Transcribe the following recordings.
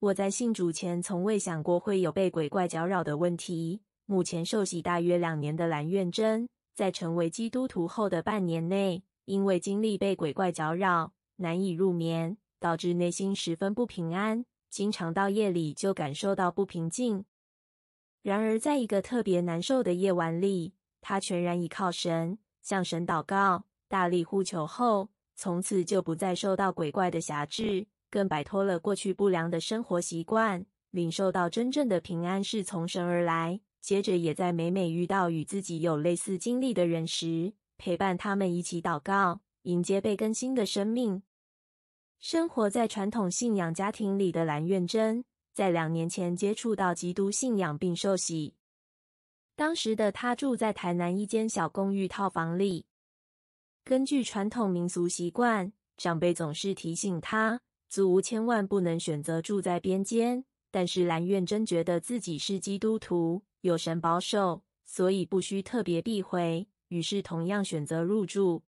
我在信主前从未想过会有被鬼怪搅扰的问题。目前受洗大约两年的蓝苑珍，在成为基督徒后的半年内，因为经历被鬼怪搅扰，难以入眠，导致内心十分不平安，经常到夜里就感受到不平静。然而，在一个特别难受的夜晚里，他全然依靠神，向神祷告，大力呼求后，从此就不再受到鬼怪的辖制，更摆脱了过去不良的生活习惯，领受到真正的平安是从神而来。接着，也在每每遇到与自己有类似经历的人时，陪伴他们一起祷告，迎接被更新的生命。生活在传统信仰家庭里的蓝苑珍，在两年前接触到基督信仰并受洗。当时的他住在台南一间小公寓套房里。根据传统民俗习惯，长辈总是提醒他，租屋千万不能选择住在边间。但是蓝苑珍觉得自己是基督徒，有神保守，所以不需特别避讳，于是同样选择入住。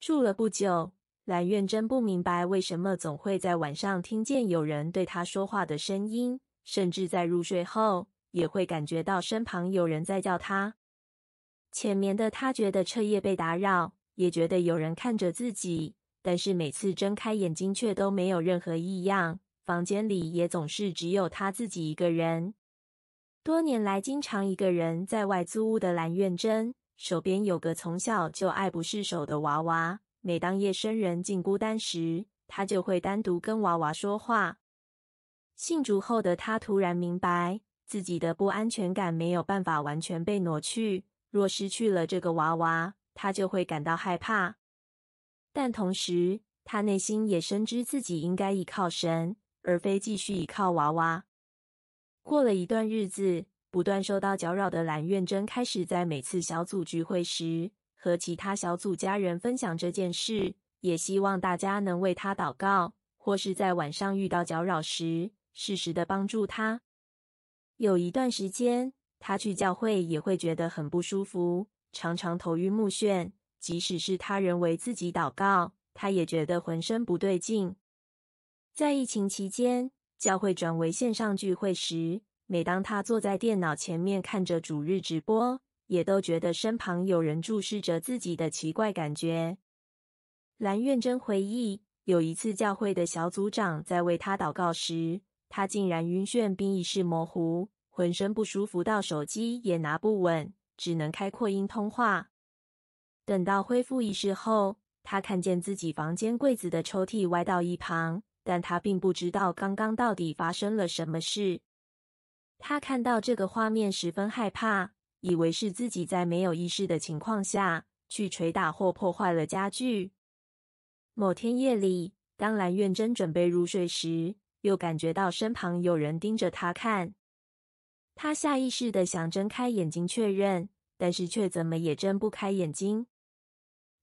住了不久，蓝苑珍不明白为什么总会在晚上听见有人对他说话的声音，甚至在入睡后也会感觉到身旁有人在叫他。浅眠的他觉得彻夜被打扰。也觉得有人看着自己，但是每次睁开眼睛却都没有任何异样。房间里也总是只有他自己一个人。多年来，经常一个人在外租屋的蓝苑珍，手边有个从小就爱不释手的娃娃。每当夜深人静孤单时，他就会单独跟娃娃说话。信主后的他突然明白，自己的不安全感没有办法完全被挪去。若失去了这个娃娃，他就会感到害怕，但同时，他内心也深知自己应该依靠神，而非继续依靠娃娃。过了一段日子，不断受到搅扰的蓝苑珍开始在每次小组聚会时和其他小组家人分享这件事，也希望大家能为他祷告，或是在晚上遇到搅扰时适时的帮助他。有一段时间，他去教会也会觉得很不舒服。常常头晕目眩，即使是他人为自己祷告，他也觉得浑身不对劲。在疫情期间，教会转为线上聚会时，每当他坐在电脑前面看着主日直播，也都觉得身旁有人注视着自己的奇怪感觉。蓝苑珍回忆，有一次教会的小组长在为他祷告时，他竟然晕眩并意识模糊，浑身不舒服到手机也拿不稳。只能开扩音通话。等到恢复意识后，他看见自己房间柜子的抽屉歪到一旁，但他并不知道刚刚到底发生了什么事。他看到这个画面十分害怕，以为是自己在没有意识的情况下去捶打或破坏了家具。某天夜里，当蓝苑珍准备入睡时，又感觉到身旁有人盯着他看。他下意识的想睁开眼睛确认，但是却怎么也睁不开眼睛。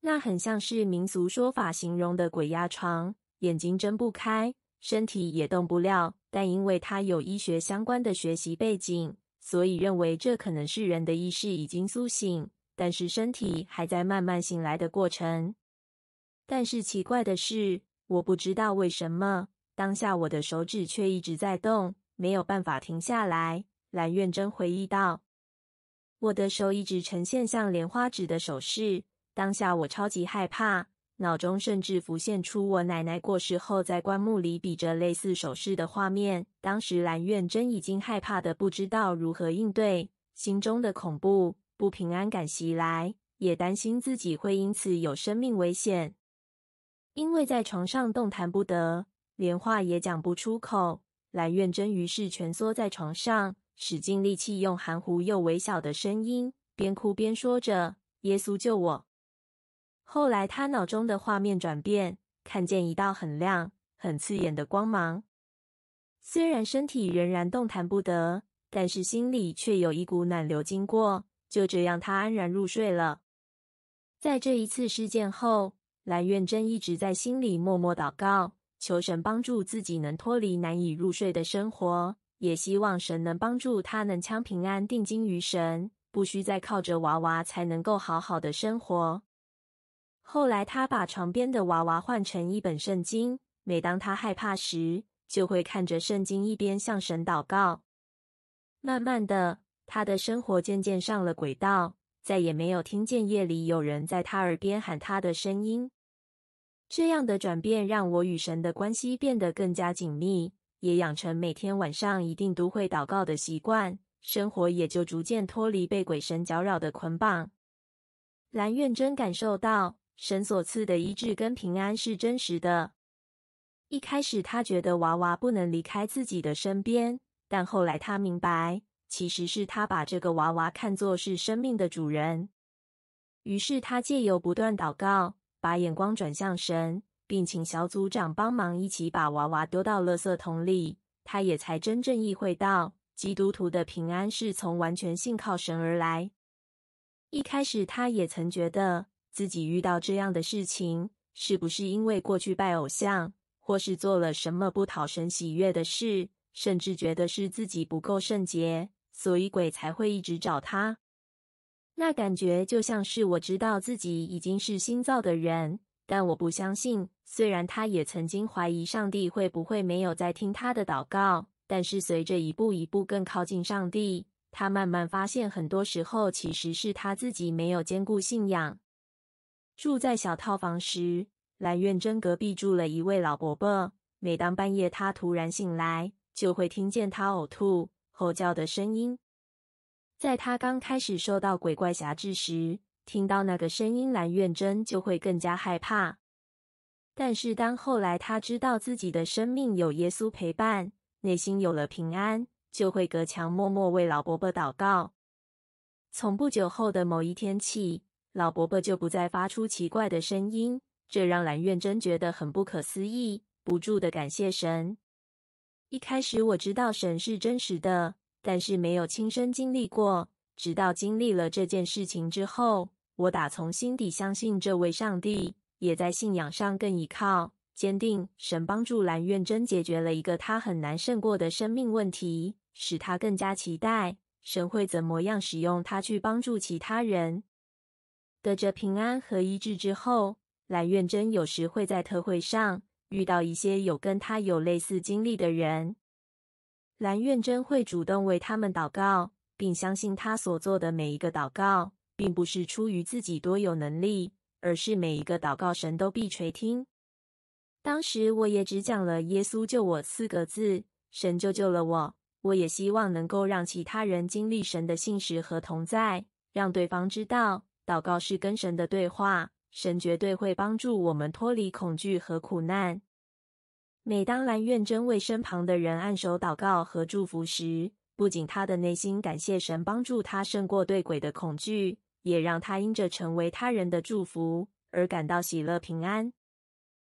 那很像是民俗说法形容的鬼压床，眼睛睁不开，身体也动不了。但因为他有医学相关的学习背景，所以认为这可能是人的意识已经苏醒，但是身体还在慢慢醒来的过程。但是奇怪的是，我不知道为什么，当下我的手指却一直在动，没有办法停下来。蓝苑珍回忆道：“我的手一直呈现像莲花指的手势，当下我超级害怕，脑中甚至浮现出我奶奶过世后在棺木里比着类似手势的画面。当时蓝苑珍已经害怕的不知道如何应对，心中的恐怖不平安感袭来，也担心自己会因此有生命危险。因为在床上动弹不得，连话也讲不出口，蓝苑珍于是蜷缩在床上。”使尽力气，用含糊又微小的声音，边哭边说着：“耶稣救我。”后来，他脑中的画面转变，看见一道很亮、很刺眼的光芒。虽然身体仍然动弹不得，但是心里却有一股暖流经过。就这样，他安然入睡了。在这一次事件后，蓝苑珍一直在心里默默祷告，求神帮助自己能脱离难以入睡的生活。也希望神能帮助他，能将平安定睛于神，不需再靠着娃娃才能够好好的生活。后来，他把床边的娃娃换成一本圣经，每当他害怕时，就会看着圣经，一边向神祷告。慢慢的，他的生活渐渐上了轨道，再也没有听见夜里有人在他耳边喊他的声音。这样的转变让我与神的关系变得更加紧密，也养成每天晚上一定都会祷告的习惯，生活也就逐渐脱离被鬼神搅扰的捆绑。蓝苑真感受到神所赐的医治跟平安是真实的。一开始，他觉得娃娃不能离开自己的身边，但后来他明白，其实是他把这个娃娃看作是生命的主人。于是，他借由不断祷告，把眼光转向神，并请小组长帮忙一起把娃娃丢到垃圾桶里。他也才真正意会到，基督徒的平安是从完全信靠神而来。一开始，他也曾觉得自己遇到这样的事情，是不是因为过去拜偶像，或是做了什么不讨神喜悦的事，甚至觉得是自己不够圣洁，所以鬼才会一直找他。那感觉就像是我知道自己已经是新造的人，但我不相信。虽然他也曾经怀疑上帝会不会没有在听他的祷告，但是随着一步一步更靠近上帝。他慢慢发现，很多时候其实是他自己没有坚固信仰。住在小套房时，蓝苑真隔壁住了一位老伯伯。每当半夜他突然醒来，就会听见他呕吐、吼叫的声音。在他刚开始受到鬼怪挟制时，听到那个声音，蓝苑真就会更加害怕。但是当后来他知道自己的生命有耶稣陪伴，内心有了平安。就会隔墙默默为老伯伯祷告。从不久后的某一天起，老伯伯就不再发出奇怪的声音，这让蓝苑真觉得很不可思议，不住地感谢神。一开始我知道神是真实的，但是没有亲身经历过。直到经历了这件事情之后，我打从心底相信这位上帝，也在信仰上更依靠。坚定。神帮助蓝苑真解决了一个他很难胜过的生命问题。使他更加期待神会怎么样使用他去帮助其他人。得着平安和医治之后，蓝苑真有时会在特会上遇到一些有跟他有类似经历的人。蓝苑真会主动为他们祷告，并相信他所做的每一个祷告，并不是出于自己多有能力，而是每一个祷告神都必垂听。当时我也只讲了“耶稣救我”四个字，神就救了我。我也希望能够让其他人经历神的信实和同在，让对方知道，祷告是跟神的对话，神绝对会帮助我们脱离恐惧和苦难。每当兰苑真为身旁的人按手祷告和祝福时，不仅他的内心感谢神帮助他胜过对鬼的恐惧，也让他因着成为他人的祝福而感到喜乐平安。